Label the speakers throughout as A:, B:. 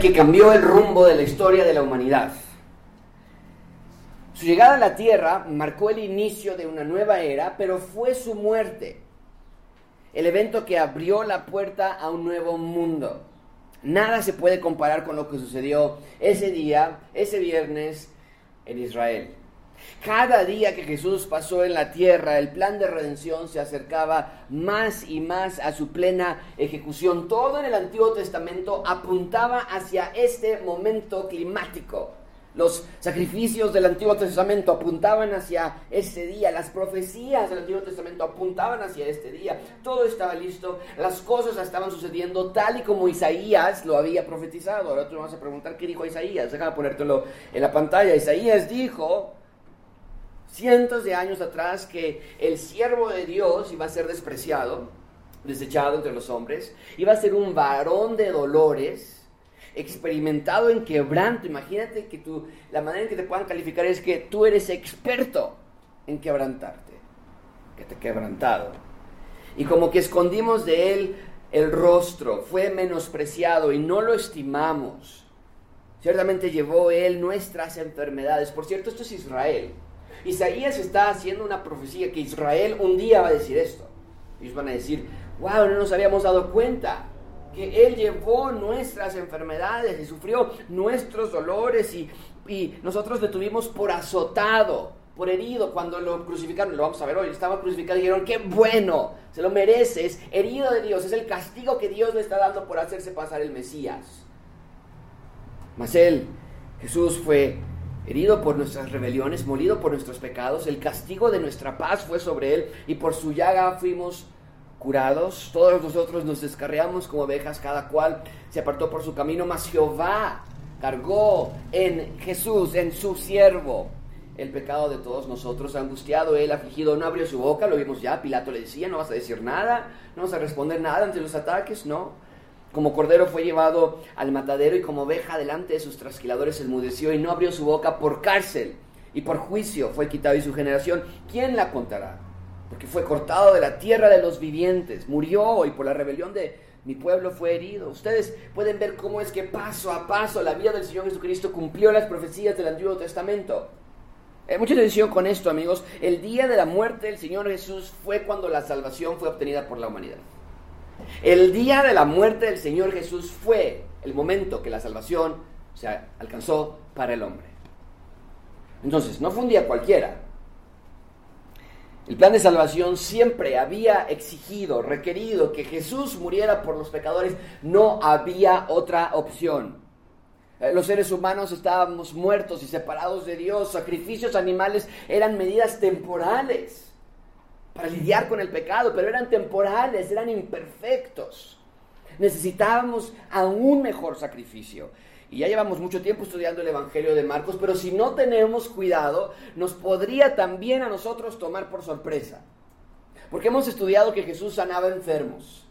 A: que cambió el rumbo de la historia de la humanidad. Su llegada a la tierra marcó el inicio de una nueva era, pero fue su muerte el evento que abrió la puerta a un nuevo mundo. Nada se puede comparar con lo que sucedió ese día, ese viernes en Israel. Cada día que Jesús pasó en la tierra, el plan de redención se acercaba más y más a su plena ejecución. Todo en el Antiguo Testamento apuntaba hacia este momento climático. Los sacrificios del Antiguo Testamento apuntaban hacia este día, las profecías del Antiguo Testamento apuntaban hacia este día, todo estaba listo, las cosas estaban sucediendo tal y como Isaías lo había profetizado. Ahora tú vas a preguntar qué dijo Isaías, déjame ponértelo en la pantalla. Isaías dijo cientos de años atrás que el siervo de Dios iba a ser despreciado, desechado entre los hombres, iba a ser un varón de dolores experimentado en quebranto. Imagínate que tú, la manera en que te puedan calificar es que tú eres experto en quebrantarte, que te quebrantado. Y como que escondimos de él el rostro, fue menospreciado y no lo estimamos. Ciertamente llevó él nuestras enfermedades. Por cierto, esto es Israel. Isaías está haciendo una profecía que Israel un día va a decir esto. Ellos van a decir, wow, no nos habíamos dado cuenta que Él llevó nuestras enfermedades y sufrió nuestros dolores y, nosotros le tuvimos por azotado, por herido cuando lo crucificaron. Lo vamos a ver hoy, estaba crucificado y dijeron, qué bueno, se lo mereces, herido de Dios, es el castigo que Dios le está dando por hacerse pasar el Mesías. Mas Él, Jesús fue herido por nuestras rebeliones, molido por nuestros pecados, el castigo de nuestra paz fue sobre Él y por su llaga fuimos curados, todos nosotros nos descarriamos como ovejas, cada cual se apartó por su camino, mas Jehová cargó en Jesús, en su siervo, el pecado de todos nosotros, angustiado él, afligido, no abrió su boca, lo vimos ya, Pilato le decía, no vas a decir nada, no vas a responder nada ante los ataques, no. Como cordero fue llevado al matadero y como oveja delante de sus trasquiladores enmudeció y no abrió su boca por cárcel y por juicio fue quitado y su generación, ¿quién la contará? porque fue cortado de la tierra de los vivientes, murió y por la rebelión de mi pueblo fue herido. Ustedes pueden ver cómo es que paso a paso la vida del Señor Jesucristo cumplió las profecías del Antiguo Testamento. Hay mucha atención con esto, amigos. El día de la muerte del Señor Jesús fue cuando la salvación fue obtenida por la humanidad. El día de la muerte del Señor Jesús fue el momento que la salvación se alcanzó para el hombre. Entonces, no fue un día cualquiera, el plan de salvación siempre había exigido, requerido que Jesús muriera por los pecadores. No había otra opción. Eh, los seres humanos estábamos muertos y separados de Dios. Sacrificios animales eran medidas temporales para lidiar con el pecado, pero eran temporales, eran imperfectos. Necesitábamos aún mejor sacrificio. Y ya llevamos mucho tiempo estudiando el Evangelio de Marcos, pero si no tenemos cuidado, nos podría también a nosotros tomar por sorpresa. Porque hemos estudiado que Jesús sanaba enfermos,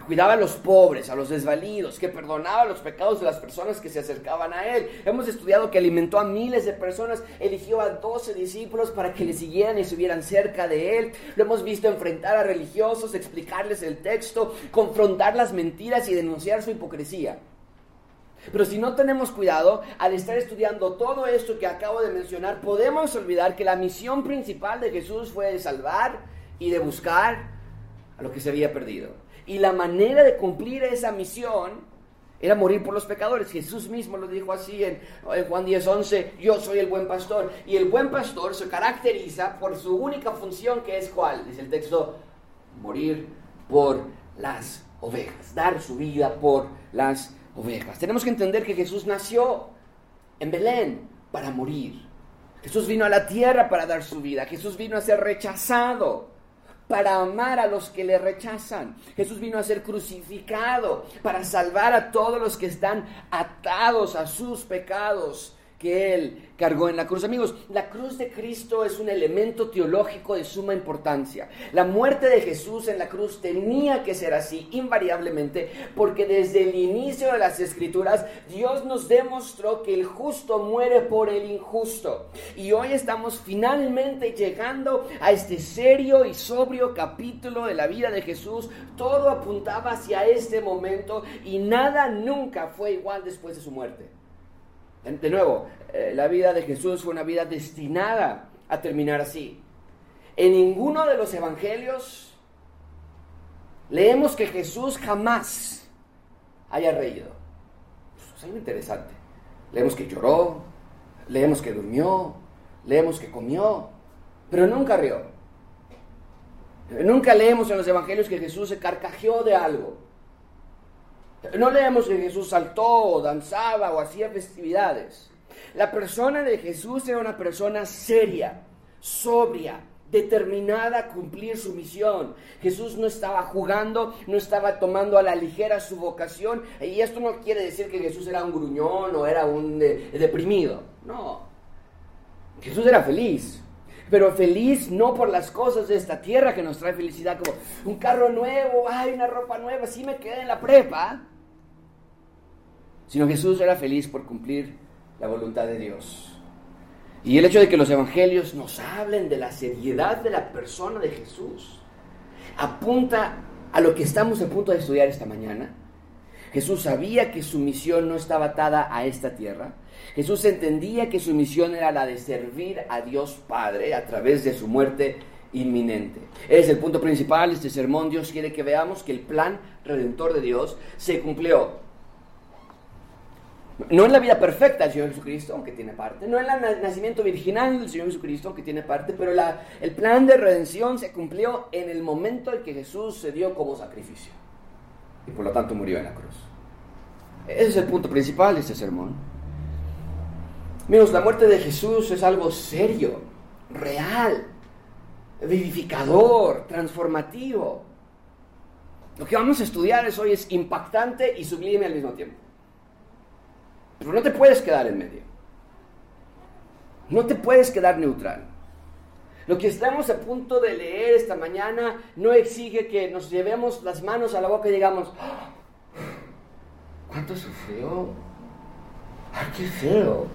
A: que cuidaba a los pobres, a los desvalidos, que perdonaba los pecados de las personas que se acercaban a Él. Hemos estudiado que alimentó a miles de personas, eligió a doce discípulos para que le siguieran y estuvieran cerca de Él. Lo hemos visto enfrentar a religiosos, explicarles el texto, confrontar las mentiras y denunciar su hipocresía. Pero si no tenemos cuidado, al estar estudiando todo esto que acabo de mencionar, podemos olvidar que la misión principal de Jesús fue de salvar y de buscar a lo que se había perdido. Y la manera de cumplir esa misión era morir por los pecadores. Jesús mismo lo dijo así en, Juan 10, 11, yo soy el buen pastor. Y el buen pastor se caracteriza por su única función que es cuál, dice el texto, morir por las ovejas, dar su vida por las ovejas ovejas. Tenemos que entender que Jesús nació en Belén para morir. Jesús vino a la tierra para dar su vida. Jesús vino a ser rechazado para amar a los que le rechazan. Jesús vino a ser crucificado para salvar a todos los que están atados a sus pecados que Él cargó en la cruz. Amigos, la cruz de Cristo es un elemento teológico de suma importancia. La muerte de Jesús en la cruz tenía que ser así, invariablemente, porque desde el inicio de las Escrituras Dios nos demostró que el justo muere por el injusto. Y hoy estamos finalmente llegando a este serio y sobrio capítulo de la vida de Jesús. Todo apuntaba hacia este momento y nada nunca fue igual después de su muerte. De nuevo, eh, la vida de Jesús fue una vida destinada a terminar así. En ninguno de los evangelios leemos que Jesús jamás haya reído. es algo interesante. Leemos que lloró, leemos que durmió, leemos que comió, pero nunca rió. Nunca leemos en los evangelios que Jesús se carcajeó de algo. No leemos que Jesús saltó o danzaba o hacía festividades. La persona de Jesús era una persona seria, sobria, determinada a cumplir su misión. Jesús no estaba jugando, no estaba tomando a la ligera su vocación. Y esto no quiere decir que Jesús era un gruñón o era un deprimido. No. Jesús era feliz. Pero feliz no por las cosas de esta tierra que nos trae felicidad, como un carro nuevo, hay una ropa nueva, sí me quedé en la prepa sino Jesús era feliz por cumplir la voluntad de Dios. Y el hecho de que los evangelios nos hablen de la seriedad de la persona de Jesús apunta a lo que estamos a punto de estudiar esta mañana. Jesús sabía que su misión no estaba atada a esta tierra. Jesús entendía que su misión era la de servir a Dios Padre a través de su muerte inminente. Es el punto principal de este sermón. Dios quiere que veamos que el plan redentor de Dios se cumplió no en la vida perfecta del Señor Jesucristo, aunque tiene parte. No en el nacimiento virginal del Señor Jesucristo, aunque tiene parte. Pero el plan de redención se cumplió en el momento en que Jesús se dio como sacrificio. Y por lo tanto murió en la cruz. Ese es el punto principal de este sermón. Amigos, la muerte de Jesús es algo serio, real, vivificador, transformativo. Lo que vamos a estudiar hoy es impactante y sublime al mismo tiempo. Pero no te puedes quedar en medio. No te puedes quedar neutral. Lo que estamos a punto de leer esta mañana no exige que nos llevemos las manos a la boca y digamos, ah, ¿cuánto sufrió? ¡Ay, qué feo!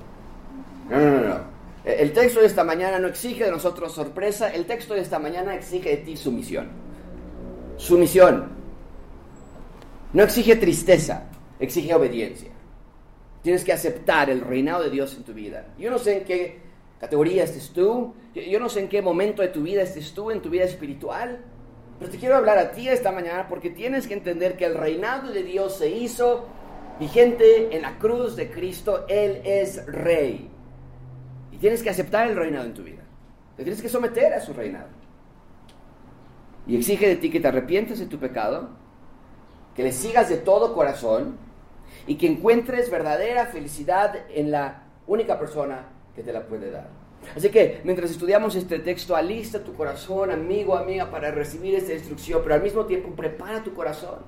A: No, no, no, no. El texto de esta mañana no exige de nosotros sorpresa, el texto de esta mañana exige de ti sumisión. Sumisión. No exige tristeza, exige obediencia. Tienes que aceptar el reinado de Dios en tu vida. Yo no sé en qué categoría estés tú, yo no sé en qué momento de tu vida estés tú, en tu vida espiritual, pero te quiero hablar a ti esta mañana porque tienes que entender que el reinado de Dios se hizo vigente en la cruz de Cristo. Él es rey. Y tienes que aceptar el reinado en tu vida. Te tienes que someter a su reinado. Y exige de ti que te arrepientes de tu pecado, que le sigas de todo corazón y que encuentres verdadera felicidad en la única persona que te la puede dar. Así que mientras estudiamos este texto, alista tu corazón, amigo, amiga, para recibir esta instrucción, pero al mismo tiempo prepara tu corazón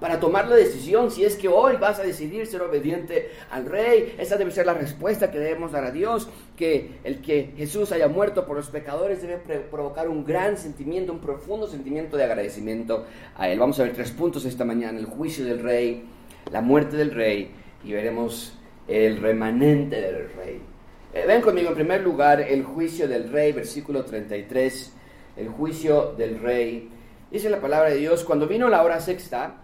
A: para tomar la decisión si es que hoy vas a decidir ser obediente al rey. Esa debe ser la respuesta que debemos dar a Dios, que el que Jesús haya muerto por los pecadores debe provocar un gran sentimiento, un profundo sentimiento de agradecimiento a Él. Vamos a ver tres puntos esta mañana, el juicio del rey, la muerte del rey y veremos el remanente del rey. Eh, ven conmigo en primer lugar el juicio del rey, versículo 33, el juicio del rey. Dice la palabra de Dios, cuando vino la hora sexta,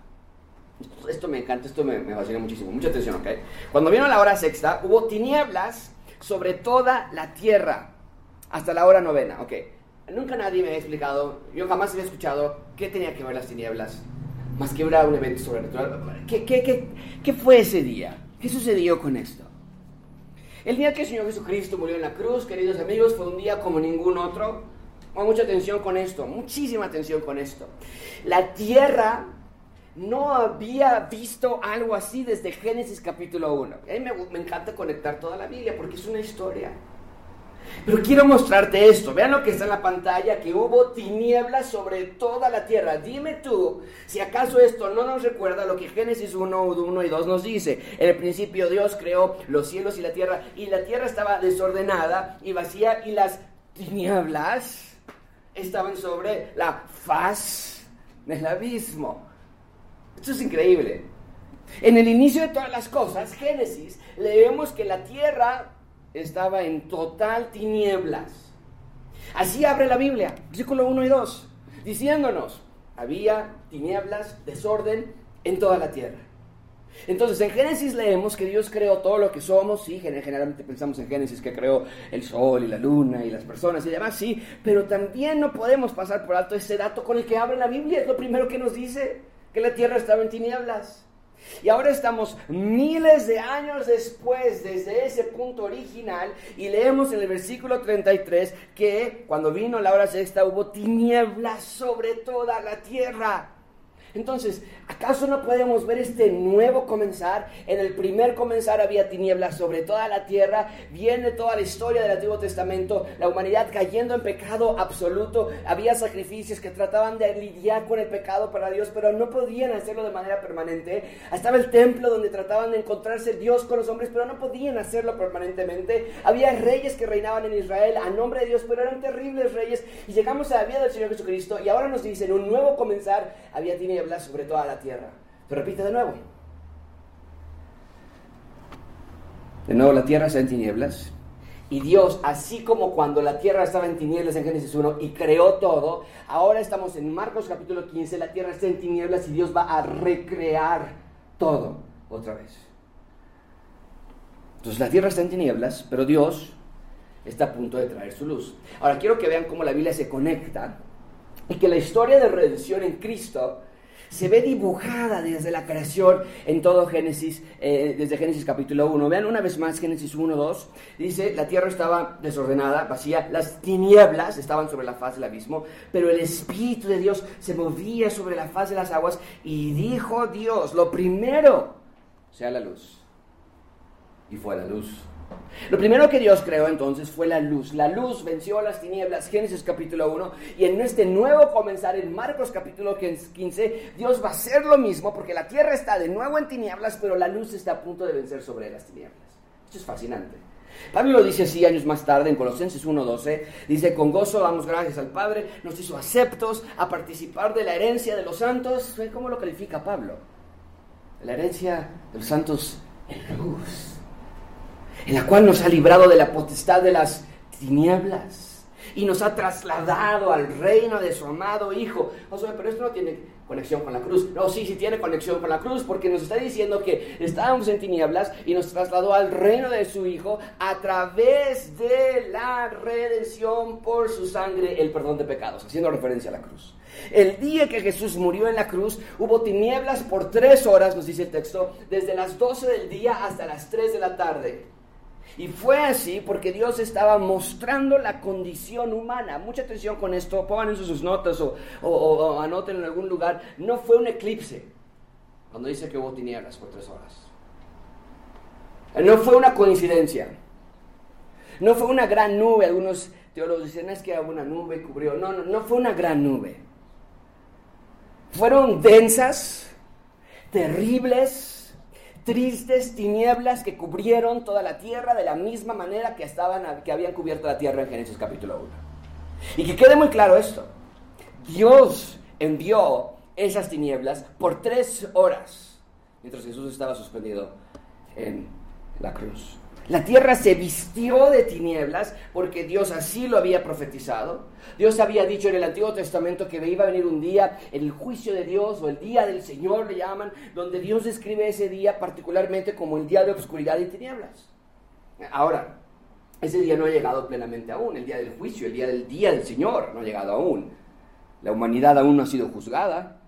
A: esto me encanta, esto me, fascina muchísimo, mucha atención, ¿ok? Cuando vino la hora sexta, hubo tinieblas sobre toda la tierra, hasta la hora novena, ok. Nunca nadie me había explicado, yo jamás había escuchado qué tenía que ver las tinieblas más que un evento sobrenatural. ¿Qué, qué, qué, fue ese día? ¿Qué sucedió con esto? El día que el Señor Jesucristo murió en la cruz, queridos amigos, fue un día como ningún otro. Con mucha atención con esto, muchísima atención con esto. La tierra no había visto algo así desde Génesis capítulo 1. A mí me encanta conectar toda la Biblia porque es una historia. Pero quiero mostrarte esto. Vean lo que está en la pantalla, que hubo tinieblas sobre toda la tierra. Dime tú, si acaso esto no nos recuerda lo que Génesis 1, 1 y 2 nos dice. En el principio Dios creó los cielos y la tierra, y la tierra estaba desordenada y vacía, y las tinieblas estaban sobre la faz del abismo. Esto es increíble. En el inicio de todas las cosas, Génesis, leemos que la tierra estaba en total tinieblas. Así abre la Biblia, versículo 1 y 2, diciéndonos, había tinieblas, desorden en toda la tierra. Entonces, en Génesis leemos que Dios creó todo lo que somos, sí, generalmente pensamos en Génesis que creó el sol y la luna y las personas y demás, sí, pero también no podemos pasar por alto ese dato con el que abre la Biblia, es lo primero que nos dice, que la tierra estaba en tinieblas. Y ahora estamos miles de años después desde ese punto original y leemos en el versículo 33 que cuando vino la hora sexta hubo tinieblas sobre toda la tierra. Entonces, ¿acaso no podemos ver este nuevo comenzar? En el primer comenzar había tinieblas sobre toda la tierra. Viene toda la historia del Antiguo Testamento, la humanidad cayendo en pecado absoluto. Había sacrificios que trataban de lidiar con el pecado para Dios, pero no podían hacerlo de manera permanente. Estaba el templo donde trataban de encontrarse Dios con los hombres, pero no podían hacerlo permanentemente. Había reyes que reinaban en Israel a nombre de Dios, pero eran terribles reyes. Y llegamos a la vida del Señor Jesucristo y ahora nos dicen, un nuevo comenzar había tinieblas sobre toda la tierra. Te repite de nuevo. De nuevo la tierra está en tinieblas. Y Dios, así como cuando la tierra estaba en tinieblas en Génesis 1 y creó todo, ahora estamos en Marcos capítulo 15, la tierra está en tinieblas y Dios va a recrear todo otra vez. Entonces la tierra está en tinieblas, pero Dios está a punto de traer su luz. Ahora quiero que vean cómo la Biblia se conecta y que la historia de redención en Cristo se ve dibujada desde la creación en todo Génesis, eh, desde Génesis capítulo 1. Vean una vez más Génesis 1, 2. Dice, la tierra estaba desordenada, vacía, las tinieblas estaban sobre la faz del abismo, pero el Espíritu de Dios se movía sobre la faz de las aguas y dijo Dios, lo primero, sea la luz. Y fue la luz. Lo primero que Dios creó entonces fue la luz. La luz venció a las tinieblas, Génesis capítulo 1, y en este nuevo comenzar, en Marcos capítulo 15, Dios va a hacer lo mismo porque la tierra está de nuevo en tinieblas, pero la luz está a punto de vencer sobre las tinieblas. Esto es fascinante. Pablo lo dice así años más tarde en Colosenses 1.12. Dice, con gozo damos gracias al Padre, nos hizo aceptos a participar de la herencia de los santos. ¿Cómo lo califica Pablo? La herencia de los santos en luz en la cual nos ha librado de la potestad de las tinieblas y nos ha trasladado al reino de su amado Hijo. O sea, pero esto no tiene conexión con la cruz. No, sí, sí tiene conexión con la cruz, porque nos está diciendo que estábamos en tinieblas y nos trasladó al reino de su Hijo a través de la redención por su sangre, el perdón de pecados, haciendo referencia a la cruz. El día que Jesús murió en la cruz, hubo tinieblas por tres horas, nos dice el texto, desde las 12 del día hasta las 3 de la tarde. Y fue así porque Dios estaba mostrando la condición humana. Mucha atención con esto, pongan en sus notas o, o, anoten en algún lugar. No fue un eclipse cuando dice que hubo tinieblas por tres horas. No fue una coincidencia. No fue una gran nube. Algunos teólogos dicen es que una nube cubrió. No, no, no fue una gran nube. Fueron densas, terribles, tristes tinieblas que cubrieron toda la tierra de la misma manera que, estaban, que habían cubierto la tierra en Génesis capítulo 1. Y que quede muy claro esto. Dios envió esas tinieblas por tres horas mientras Jesús estaba suspendido en la cruz. La tierra se vistió de tinieblas porque Dios así lo había profetizado. Dios había dicho en el Antiguo Testamento que iba a venir un día, el juicio de Dios o el día del Señor le llaman, donde Dios describe ese día particularmente como el día de oscuridad y tinieblas. Ahora, ese día no ha llegado plenamente aún, el día del juicio, el día del día del Señor no ha llegado aún. La humanidad aún no ha sido juzgada.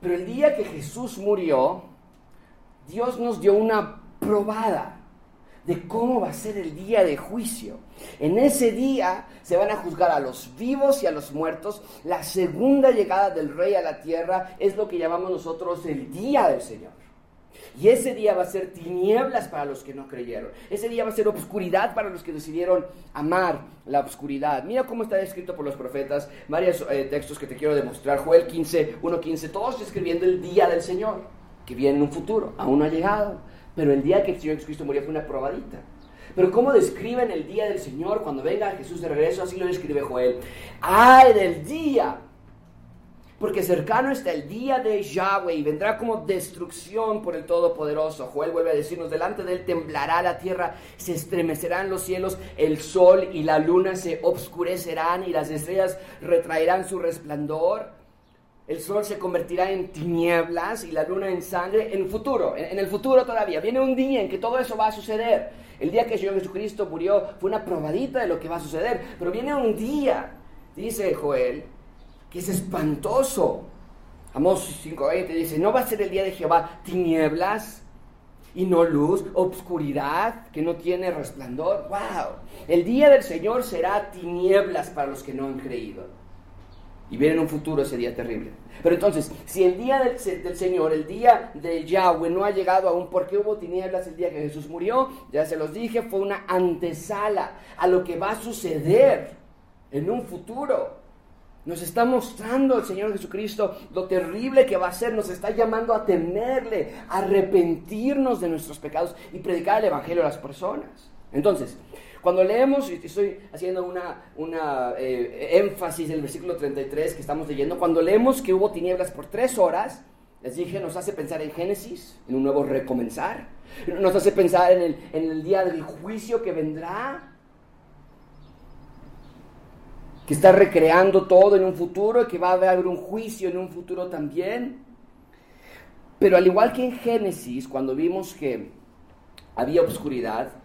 A: Pero el día que Jesús murió, Dios nos dio una probada de cómo va a ser el día de juicio. En ese día se van a juzgar a los vivos y a los muertos. La segunda llegada del rey a la tierra es lo que llamamos nosotros el día del Señor. Y ese día va a ser tinieblas para los que no creyeron. Ese día va a ser obscuridad para los que decidieron amar la obscuridad. Mira cómo está descrito por los profetas, varios eh, textos que te quiero demostrar. Joel 15, 1, 15, todos describiendo el día del Señor, que viene en un futuro, aún no ha llegado. Pero el día que el Señor Jesucristo murió fue una probadita. Pero ¿cómo describen el día del Señor cuando venga Jesús de regreso? Así lo describe Joel. ¡Ay del día! Porque cercano está el día de Yahweh y vendrá como destrucción por el Todopoderoso. Joel vuelve a decirnos, delante de él temblará la tierra, se estremecerán los cielos, el sol y la luna se obscurecerán y las estrellas retraerán su resplandor. El sol se convertirá en tinieblas y la luna en sangre en el futuro, en, el futuro todavía. Viene un día en que todo eso va a suceder. El día que el Señor Jesucristo murió fue una probadita de lo que va a suceder. Pero viene un día, dice Joel, que es espantoso. Amos 5.20 dice, no va a ser el día de Jehová tinieblas y no luz, obscuridad que no tiene resplandor. ¡Wow! El día del Señor será tinieblas para los que no han creído. Y viene en un futuro ese día terrible. Pero entonces, si el día del, Señor, el día de Yahweh no ha llegado aún, ¿por qué hubo tinieblas el día que Jesús murió? Ya se los dije, fue una antesala a lo que va a suceder en un futuro. Nos está mostrando el Señor Jesucristo lo terrible que va a ser. Nos está llamando a temerle, a arrepentirnos de nuestros pecados y predicar el Evangelio a las personas. Entonces, cuando leemos, y estoy haciendo una, una eh, énfasis en el versículo 33 que estamos leyendo, cuando leemos que hubo tinieblas por tres horas, les dije, nos hace pensar en Génesis, en un nuevo recomenzar, nos hace pensar en el, en el día del juicio que vendrá, que está recreando todo en un futuro y que va a haber un juicio en un futuro también. Pero al igual que en Génesis, cuando vimos que había oscuridad,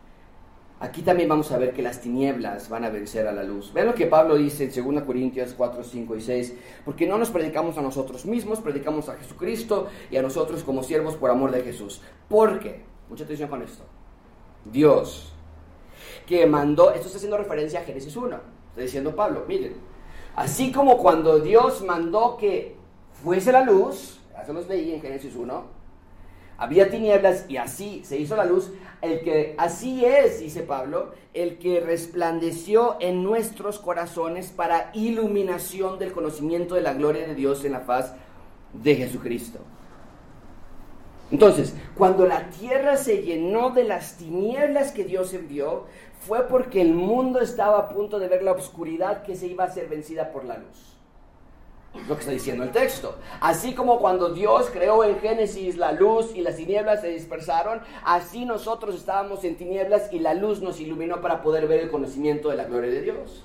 A: Aquí también vamos a ver que las tinieblas van a vencer a la luz. Vean lo que Pablo dice en 2 Corintios 4, 5 y 6. Porque no nos predicamos a nosotros mismos, predicamos a Jesucristo y a nosotros como siervos por amor de Jesús. Porque, mucha atención con esto, Dios que mandó, esto está haciendo referencia a Génesis 1, está diciendo Pablo, miren, así como cuando Dios mandó que fuese la luz, eso los en Génesis 1, había tinieblas y así se hizo la luz, el que así es, dice Pablo, el que resplandeció en nuestros corazones para iluminación del conocimiento de la gloria de Dios en la faz de Jesucristo. Entonces, cuando la tierra se llenó de las tinieblas que Dios envió, fue porque el mundo estaba a punto de ver la oscuridad que se iba a ser vencida por la luz lo que está diciendo el texto. Así como cuando Dios creó en Génesis la luz y las tinieblas se dispersaron, así nosotros estábamos en tinieblas y la luz nos iluminó para poder ver el conocimiento de la gloria de Dios.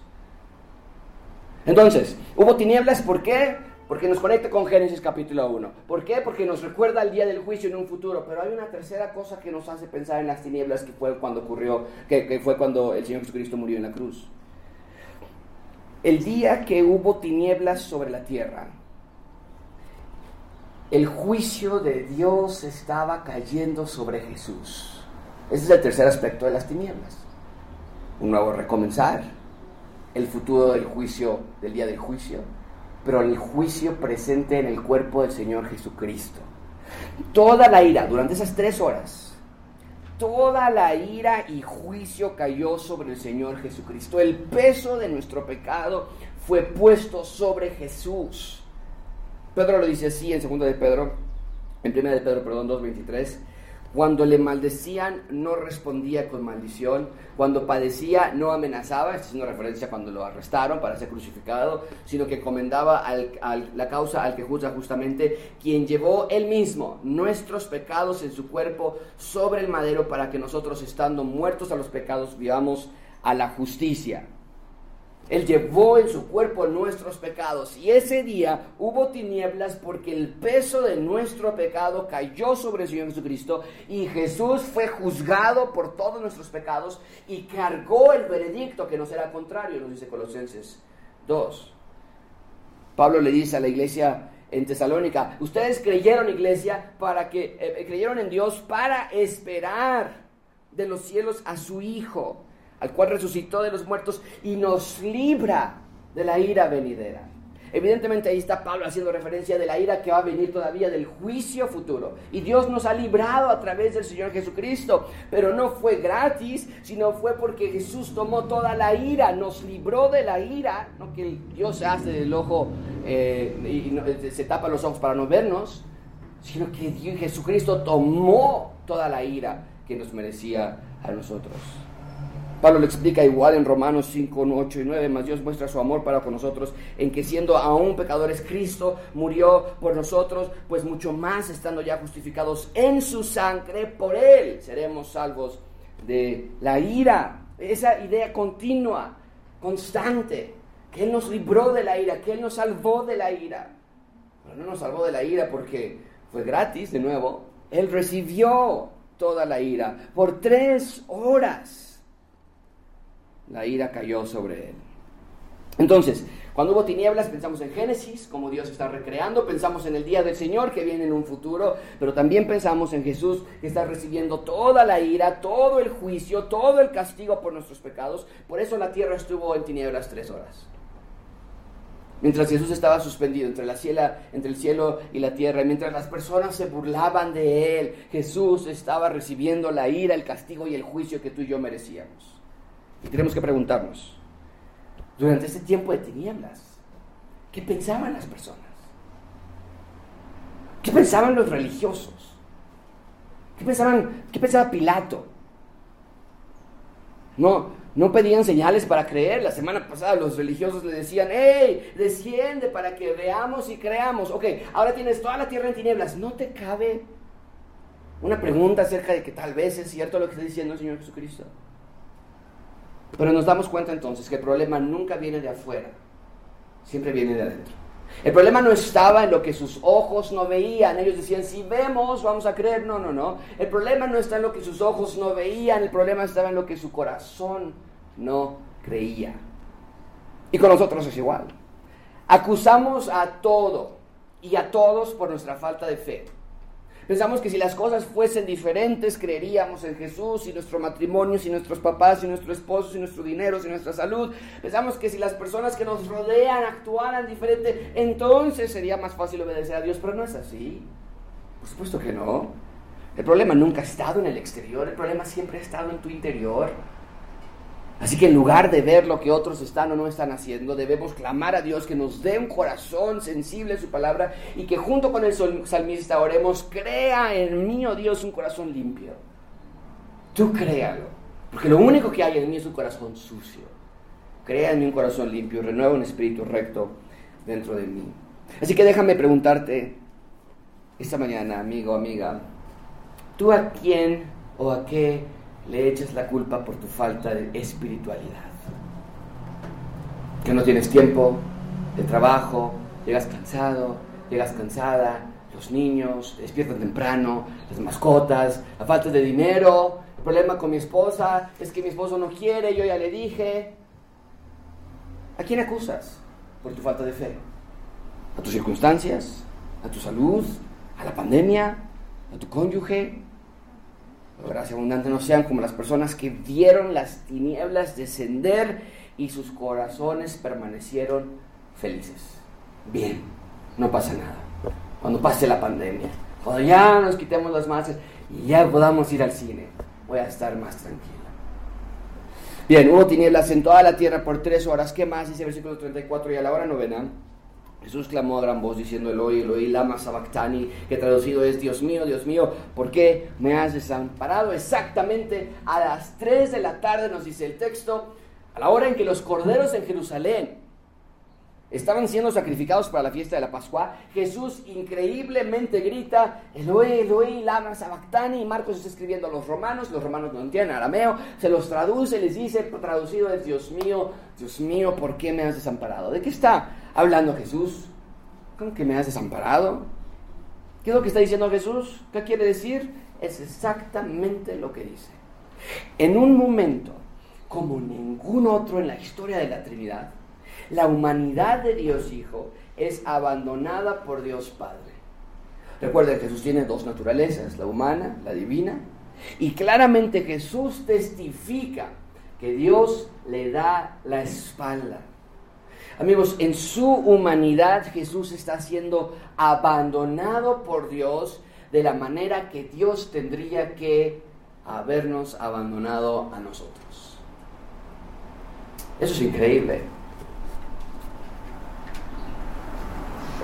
A: Entonces, hubo tinieblas, ¿por qué? Porque nos conecta con Génesis capítulo 1. ¿Por qué? Porque nos recuerda el día del juicio en un futuro. Pero hay una tercera cosa que nos hace pensar en las tinieblas que fue cuando ocurrió, que, que fue cuando el Señor Jesucristo murió en la cruz. El día que hubo tinieblas sobre la tierra, el juicio de Dios estaba cayendo sobre Jesús. Ese es el tercer aspecto de las tinieblas. Un nuevo recomenzar, el futuro del juicio, del día del juicio, pero el juicio presente en el cuerpo del Señor Jesucristo. Toda la ira durante esas tres horas toda la ira y juicio cayó sobre el Señor Jesucristo. El peso de nuestro pecado fue puesto sobre Jesús. Pedro lo dice así en 2 de Pedro, en 1 de Pedro, perdón, 2.23. Cuando le maldecían, no respondía con maldición. Cuando padecía, no amenazaba. Es una referencia cuando lo arrestaron para ser crucificado, sino que comendaba la causa al que juzga justamente, quien llevó él mismo nuestros pecados en su cuerpo sobre el madero para que nosotros, estando muertos a los pecados, vivamos a la justicia. Él llevó en su cuerpo nuestros pecados y ese día hubo tinieblas porque el peso de nuestro pecado cayó sobre el Señor Jesucristo y Jesús fue juzgado por todos nuestros pecados y cargó el veredicto que no será contrario, nos dice Colosenses 2. Pablo le dice a la iglesia en Tesalónica, ustedes creyeron iglesia para que eh, eh, creyeron en Dios para esperar de los cielos a su Hijo al cual resucitó de los muertos y nos libra de la ira venidera. Evidentemente ahí está Pablo haciendo referencia de la ira que va a venir todavía del juicio futuro. Y Dios nos ha librado a través del Señor Jesucristo. Pero no fue gratis, sino fue porque Jesús tomó toda la ira, nos libró de la ira. No que Dios se hace del ojo eh, y se tapa los ojos para no vernos, sino que Jesucristo tomó toda la ira que nos merecía a nosotros. Pablo lo explica igual en Romanos 5, 8 y 9, más Dios muestra su amor para con nosotros en que siendo aún pecadores Cristo murió por nosotros, pues mucho más estando ya justificados en su sangre, por él seremos salvos de la ira. Esa idea continua, constante, que Él nos libró de la ira, que Él nos salvó de la ira. Pero no nos salvó de la ira porque fue gratis de nuevo. Él recibió toda la ira por tres horas la ira cayó sobre él. Entonces, cuando hubo tinieblas, pensamos en Génesis, como Dios está recreando, pensamos en el día del Señor que viene en un futuro, pero también pensamos en Jesús que está recibiendo toda la ira, todo el juicio, todo el castigo por nuestros pecados. Por eso la tierra estuvo en tinieblas tres horas. Mientras Jesús estaba suspendido entre, el cielo y la tierra, y mientras las personas se burlaban de él, Jesús estaba recibiendo la ira, el castigo y el juicio que tú y yo merecíamos. Y tenemos que preguntarnos, durante este tiempo de tinieblas, ¿qué pensaban las personas? ¿Qué pensaban los religiosos? ¿Qué pensaban, qué pensaba Pilato? No, no pedían señales para creer. La semana pasada los religiosos le decían, ¡Ey! Desciende para que veamos y creamos. Ok, ahora tienes toda la tierra en tinieblas. ¿No te cabe una pregunta acerca de que tal vez es cierto lo que está diciendo el Señor Jesucristo? Pero nos damos cuenta entonces que el problema nunca viene de afuera, siempre viene de adentro. El problema no estaba en lo que sus ojos no veían. Ellos decían, si vemos, vamos a creer. No, no, no. El problema no está en lo que sus ojos no veían. El problema estaba en lo que su corazón no creía. Y con nosotros es igual. Acusamos a todo y a todos por nuestra falta de fe. Pensamos que si las cosas fuesen diferentes, creeríamos en Jesús y nuestro matrimonio, y nuestros papás, y nuestro esposo, y nuestro dinero, y nuestra salud. Pensamos que si las personas que nos rodean actuaran diferente, entonces sería más fácil obedecer a Dios, pero no es así. Por supuesto que no. El problema nunca ha estado en el exterior, el problema siempre ha estado en tu interior. Así que en lugar de ver lo que otros están o no están haciendo, debemos clamar a Dios que nos dé un corazón sensible a su palabra y que junto con el salmista oremos, crea en mí, oh Dios, un corazón limpio. Tú créalo, porque lo único que hay en mí es un corazón sucio. Crea en mí un corazón limpio, renueva un espíritu recto dentro de mí. Así que déjame preguntarte esta mañana, amigo, amiga, ¿tú a quién o a qué le echas la culpa por tu falta de espiritualidad. Que no tienes tiempo de trabajo, llegas cansado, llegas cansada, los niños, despiertan temprano, las mascotas, la falta de dinero, el problema con mi esposa, es que mi esposo no quiere, yo ya le dije. ¿A quién acusas por tu falta de fe? ¿A tus circunstancias? ¿A tu salud? ¿A la pandemia? ¿A tu cónyuge? Gracia abundante no sean como las personas que vieron las tinieblas descender y sus corazones permanecieron felices. Bien, no pasa nada. Cuando pase la pandemia, cuando ya nos quitemos las masas y ya podamos ir al cine, voy a estar más tranquila. Bien, hubo tinieblas en toda la tierra por tres horas. ¿Qué más? Dice versículo 34 y a la hora novena Jesús clamó a gran voz diciendo Eloi, Eloi, lama sabactani, que traducido es Dios mío, Dios mío, ¿por qué me has desamparado? Exactamente a las 3 de la tarde nos dice el texto, a la hora en que los corderos en Jerusalén estaban siendo sacrificados para la fiesta de la Pascua, Jesús increíblemente grita, Eloi, Eloi, lama sabactani, y Marcos está escribiendo a los romanos, los romanos no entienden arameo, se los traduce, les dice, traducido es Dios mío, Dios mío, ¿por qué me has desamparado? ¿De qué está hablando Jesús? ¿Cómo que me has desamparado? ¿Qué es lo que está diciendo Jesús? ¿Qué quiere decir? Es exactamente lo que dice. En un momento como ningún otro en la historia de la Trinidad, la humanidad de Dios Hijo es abandonada por Dios Padre. Recuerden, Jesús tiene dos naturalezas, la humana, la divina, y claramente Jesús testifica que Dios le da la espalda. Amigos, en su humanidad Jesús está siendo abandonado por Dios de la manera que Dios tendría que habernos abandonado a nosotros. Eso es increíble.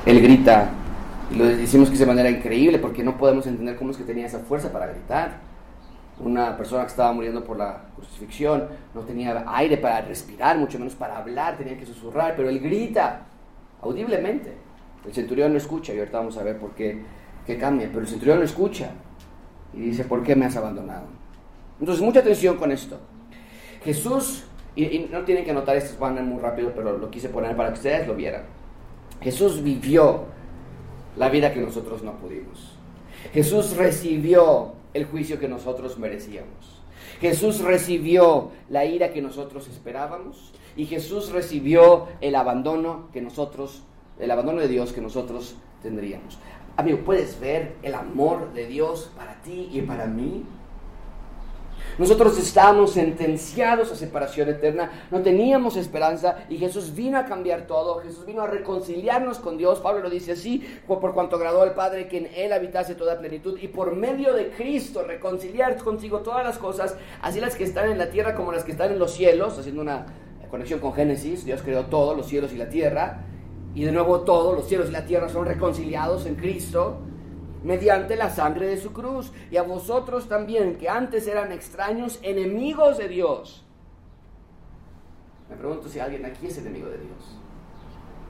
A: Él grita, y lo decimos que es de manera increíble porque no podemos entender cómo es que tenía esa fuerza para gritar. Una persona que estaba muriendo por la crucifixión no tenía aire para respirar, mucho menos para hablar, tenía que susurrar, pero él grita audiblemente. El centurión no escucha y ahorita vamos a ver por qué, qué cambia, pero el centurión no escucha y dice, ¿por qué me has abandonado? Entonces, mucha atención con esto. Jesús, y, no tienen que anotar estos van muy rápido, pero lo quise poner para que ustedes lo vieran. Jesús vivió la vida que nosotros no pudimos. Jesús recibió el juicio que nosotros merecíamos. Jesús recibió la ira que nosotros esperábamos y Jesús recibió el abandono que nosotros, el abandono de Dios que nosotros tendríamos. Amigo, ¿puedes ver el amor de Dios para ti y para mí? Nosotros estábamos sentenciados a separación eterna, no teníamos esperanza y Jesús vino a cambiar todo, Jesús vino a reconciliarnos con Dios. Pablo lo dice así, por cuanto agradó al Padre que en Él habitase toda plenitud y por medio de Cristo reconciliar consigo todas las cosas, así las que están en la tierra como las que están en los cielos, haciendo una conexión con Génesis, Dios creó todo, los cielos y la tierra, y de nuevo todo, los cielos y la tierra son reconciliados en Cristo mediante la sangre de su cruz, y a vosotros también, que antes eran extraños, enemigos de Dios. Me pregunto si alguien aquí es enemigo de Dios.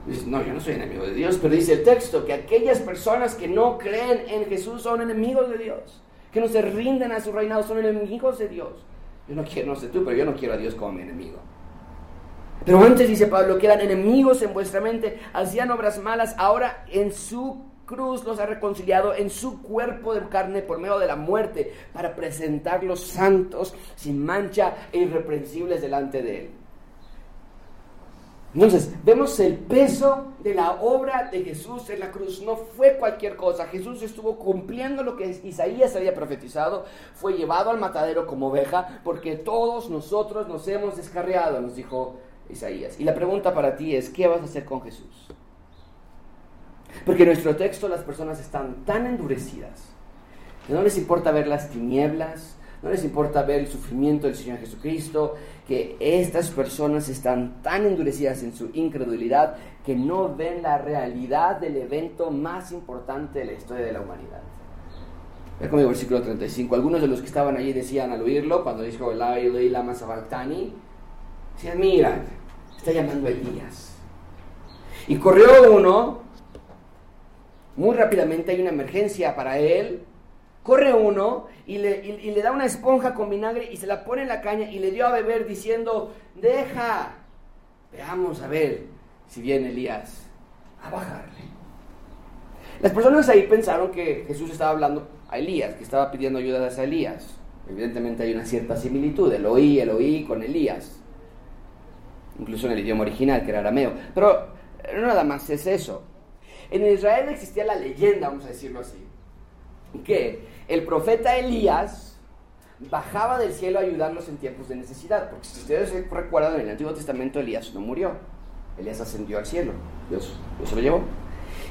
A: Dice, no, yo no soy enemigo de Dios, pero dice el texto que aquellas personas que no creen en Jesús son enemigos de Dios, que no se rinden a su reinado, son enemigos de Dios. Yo no quiero, no sé tú, pero yo no quiero a Dios como mi enemigo. Pero antes dice Pablo que eran enemigos en vuestra mente, hacían obras malas, ahora en su cruz los ha reconciliado en su cuerpo de carne por medio de la muerte para presentarlos santos, sin mancha e irreprensibles delante de Él. Entonces, vemos el peso de la obra de Jesús en la cruz. No fue cualquier cosa. Jesús estuvo cumpliendo lo que Isaías había profetizado. Fue llevado al matadero como oveja porque todos nosotros nos hemos descarriado, nos dijo Isaías. Y la pregunta para ti es, ¿qué vas a hacer con Jesús? Porque en nuestro texto las personas están tan endurecidas que no les importa ver las tinieblas, no les importa ver el sufrimiento del Señor Jesucristo, que estas personas están tan endurecidas en su incredulidad que no ven la realidad del evento más importante de la historia de la humanidad. Ve conmigo el versículo 35. Algunos de los que estaban allí decían al oírlo, cuando dijo la lama sabactani, decían, mira, está llamando a Elías. Y corrió uno muy rápidamente hay una emergencia para él. Corre uno y le, da una esponja con vinagre y se la pone en la caña y le dio a beber diciendo, deja, veamos a ver si viene Elías a bajarle. Las personas ahí pensaron que Jesús estaba hablando a Elías, que estaba pidiendo ayuda a Elías. Evidentemente hay una cierta similitud, el oí, el oí con Elías. Incluso en el idioma original, que era arameo. Pero nada más es eso. En Israel existía la leyenda, vamos a decirlo así, que el profeta Elías bajaba del cielo a ayudarlos en tiempos de necesidad. Porque si ustedes recuerdan, en el Antiguo Testamento Elías no murió. Elías ascendió al cielo. Dios, se lo llevó.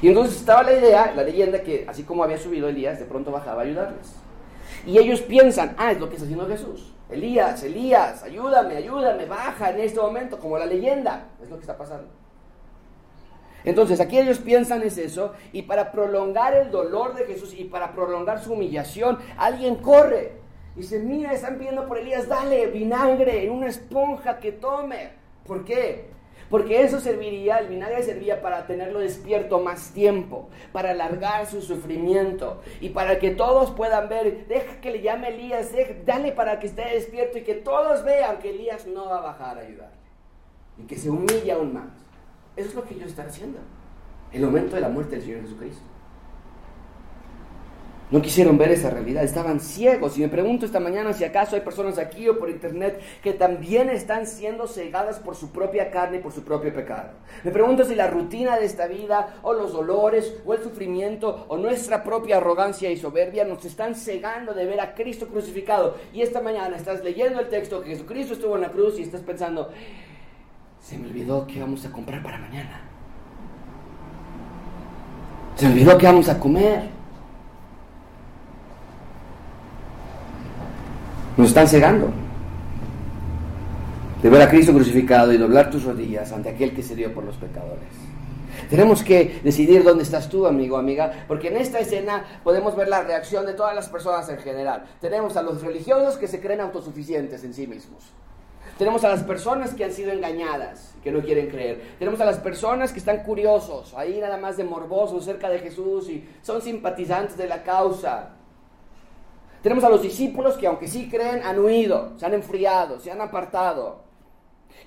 A: Y entonces estaba la idea, la leyenda, que así como había subido Elías, de pronto bajaba a ayudarles. Y ellos piensan, ah, es lo que está haciendo Jesús. Elías, Elías, ayúdame, ayúdame, baja en este momento, como la leyenda. Es lo que está pasando. Entonces aquí ellos piensan es eso y para prolongar el dolor de Jesús y para prolongar su humillación, alguien corre. Y dice, mira, están pidiendo por Elías, dale vinagre en una esponja que tome. ¿Por qué? Porque eso serviría, el vinagre servía para tenerlo despierto más tiempo, para alargar su sufrimiento y para que todos puedan ver, deja que le llame Elías, dale para que esté despierto y que todos vean que Elías no va a bajar a ayudarle y que se humilla aún más. Eso es lo que ellos están haciendo. El momento de la muerte del Señor Jesucristo. No quisieron ver esa realidad, estaban ciegos. Y me pregunto esta mañana si acaso hay personas aquí o por internet que también están siendo cegadas por su propia carne y por su propio pecado. Me pregunto si la rutina de esta vida, o los dolores, o el sufrimiento, o nuestra propia arrogancia y soberbia nos están cegando de ver a Cristo crucificado. Y esta mañana estás leyendo el texto que Jesucristo estuvo en la cruz y estás pensando, se me olvidó que vamos a comprar para mañana. Se me olvidó que vamos a comer. Nos están cegando. De ver a Cristo crucificado y doblar tus rodillas ante aquel que se dio por los pecadores. Tenemos que decidir dónde estás tú, amigo, amiga, porque en esta escena podemos ver la reacción de todas las personas en general. Tenemos a los religiosos que se creen autosuficientes en sí mismos. Tenemos a las personas que han sido engañadas, que no quieren creer. Tenemos a las personas que están curiosos, ahí nada más de morbosos cerca de Jesús y son simpatizantes de la causa. Tenemos a los discípulos que aunque sí creen, han huido, se han enfriado, se han apartado.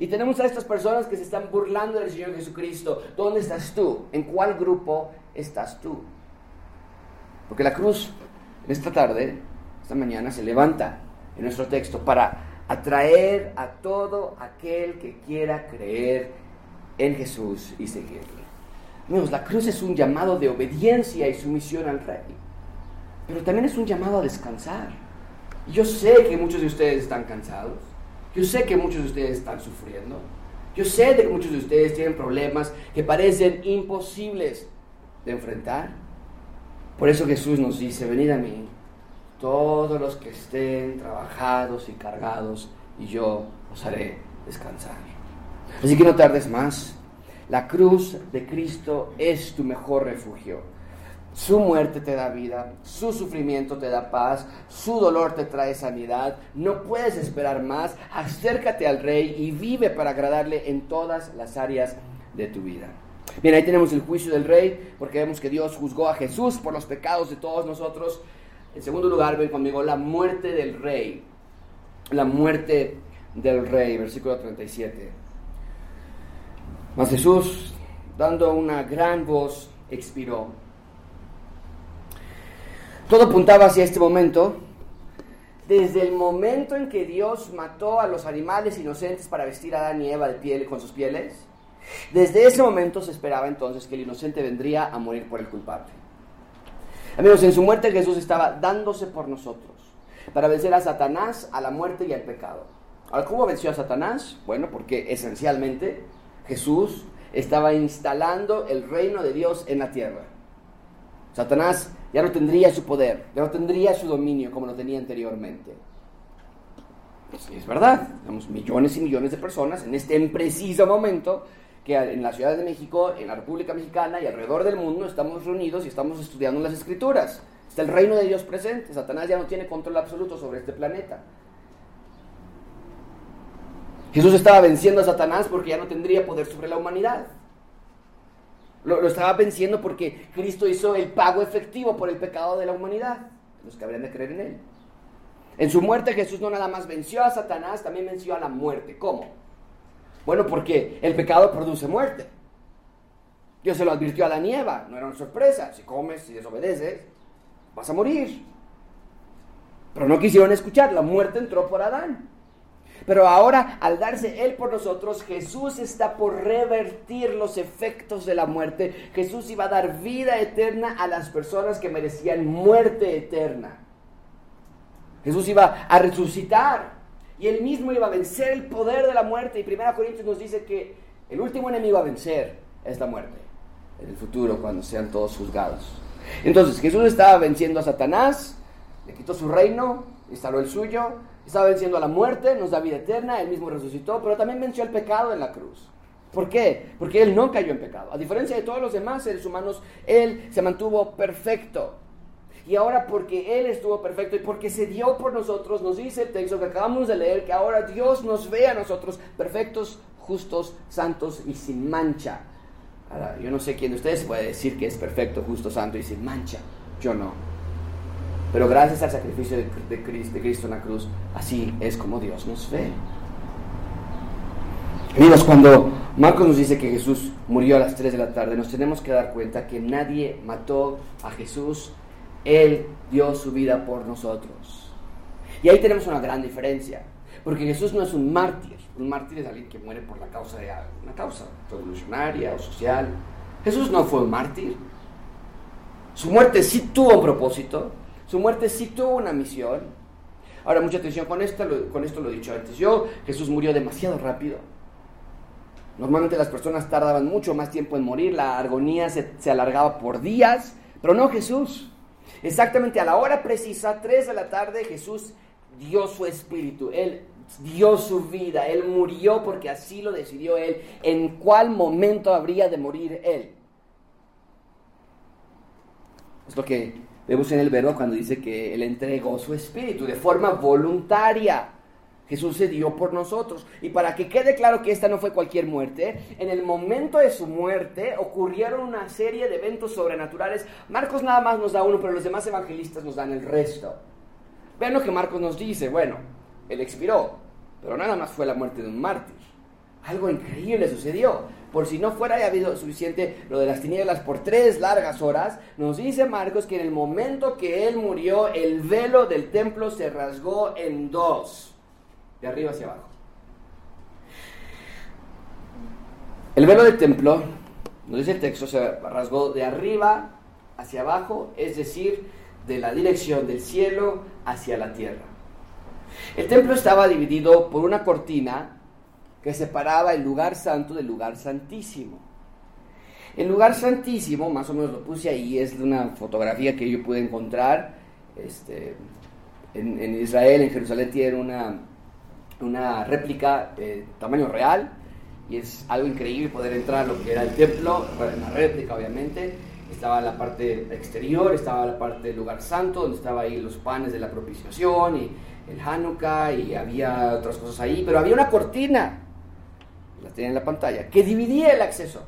A: Y tenemos a estas personas que se están burlando del Señor Jesucristo. ¿Dónde estás tú? ¿En cuál grupo estás tú? Porque la cruz, esta tarde, esta mañana, se levanta en nuestro texto para atraer a todo aquel que quiera creer en Jesús y seguirle. Amigos, la cruz es un llamado de obediencia y sumisión al Rey, pero también es un llamado a descansar. Yo sé que muchos de ustedes están cansados, yo sé que muchos de ustedes están sufriendo, yo sé que muchos de ustedes tienen problemas que parecen imposibles de enfrentar. Por eso Jesús nos dice, venid a mí, todos los que estén trabajados y cargados, y yo os haré descansar. Así que no tardes más. La cruz de Cristo es tu mejor refugio. Su muerte te da vida, su sufrimiento te da paz, su dolor te trae sanidad. No puedes esperar más. Acércate al Rey y vive para agradarle en todas las áreas de tu vida. Bien, ahí tenemos el juicio del Rey, porque vemos que Dios juzgó a Jesús por los pecados de todos nosotros. En segundo lugar, ven conmigo la muerte del rey. La muerte del rey, versículo 37. Mas Jesús, dando una gran voz, expiró. Todo apuntaba hacia este momento. Desde el momento en que Dios mató a los animales inocentes para vestir a Adán y Eva de piel con sus pieles, desde ese momento se esperaba entonces que el inocente vendría a morir por el culpable. Amigos, en su muerte Jesús estaba dándose por nosotros para vencer a Satanás, a la muerte y al pecado. Ahora, ¿cómo venció a Satanás? Bueno, porque esencialmente Jesús estaba instalando el reino de Dios en la tierra. Satanás ya no tendría su poder, ya no tendría su dominio como lo tenía anteriormente. es verdad, tenemos millones y millones de personas en este preciso momento que en la Ciudad de México, en la República Mexicana y alrededor del mundo estamos reunidos y estamos estudiando las escrituras. Está el reino de Dios presente. Satanás ya no tiene control absoluto sobre este planeta. Jesús estaba venciendo a Satanás porque ya no tendría poder sobre la humanidad. Lo, lo, estaba venciendo porque Cristo hizo el pago efectivo por el pecado de la humanidad, los que habrían de creer en Él. En su muerte Jesús no nada más venció a Satanás, también venció a la muerte. ¿Cómo? Bueno, porque el pecado produce muerte. Dios se lo advirtió a la nieva, no era una sorpresa. Si comes, si desobedeces, vas a morir. Pero no quisieron escuchar, la muerte entró por Adán. Pero ahora, al darse Él por nosotros, Jesús está por revertir los efectos de la muerte. Jesús iba a dar vida eterna a las personas que merecían muerte eterna. Jesús iba a resucitar y él mismo iba a vencer el poder de la muerte. Y 1 Corintios nos dice que el último enemigo a vencer es la muerte, en el futuro, cuando sean todos juzgados. Entonces, Jesús estaba venciendo a Satanás, le quitó su reino, instaló el suyo, estaba venciendo a la muerte, nos da vida eterna, él mismo resucitó, pero también venció el pecado en la cruz. ¿Por qué? Porque él no cayó en pecado. A diferencia de todos los demás seres humanos, él se mantuvo perfecto. Y ahora porque Él estuvo perfecto y porque se dio por nosotros, nos dice el texto que acabamos de leer, que ahora Dios nos ve a nosotros perfectos, justos, santos y sin mancha. Ahora, yo no sé quién de ustedes puede decir que es perfecto, justo, santo y sin mancha. Yo no. Pero gracias al sacrificio de, Cristo en la cruz, así es como Dios nos ve. Amigos, cuando Marcos nos dice que Jesús murió a las 3 de la tarde, nos tenemos que dar cuenta que nadie mató a Jesús él dio su vida por nosotros. Y ahí tenemos una gran diferencia, porque Jesús no es un mártir. Un mártir es alguien que muere por la causa de una causa revolucionaria o social. Jesús no fue un mártir. Su muerte sí tuvo un propósito, su muerte sí tuvo una misión. Ahora, mucha atención con esto, con esto lo he dicho antes. Yo, Jesús murió demasiado rápido. Normalmente las personas tardaban mucho más tiempo en morir, la agonía se, se alargaba por días, pero no Jesús. Exactamente a la hora precisa, 3 de la tarde, Jesús dio su espíritu. Él dio su vida, Él murió porque así lo decidió Él, en cuál momento habría de morir Él. Es lo que vemos en el verbo cuando dice que Él entregó su espíritu de forma voluntaria. Jesús se por nosotros. Y para que quede claro que esta no fue cualquier muerte, en el momento de su muerte ocurrieron una serie de eventos sobrenaturales. Marcos nada más nos da uno, pero los demás evangelistas nos dan el resto. Vean lo que Marcos nos dice. Bueno, él expiró, pero nada más fue la muerte de un mártir. Algo increíble sucedió. Por si no fuera habido suficiente lo de las tinieblas por tres largas horas, nos dice Marcos que en el momento que él murió, el velo del templo se rasgó en dos, de arriba hacia abajo. El velo del templo, nos dice el texto, se rasgó de arriba hacia abajo, es decir, de la dirección del cielo hacia la tierra. El templo estaba dividido por una cortina que separaba el lugar santo del lugar santísimo. El lugar santísimo, más o menos lo puse ahí, es una fotografía que yo pude encontrar. Este, en, Israel, en Jerusalén, tiene una, una réplica de tamaño real y es algo increíble poder entrar a lo que era el templo, una réplica obviamente. Estaba la parte exterior, estaba la parte del lugar santo, donde estaban ahí los panes de la propiciación y el Hanukkah y había otras cosas ahí, pero había una cortina, la tenía en la pantalla, que dividía el acceso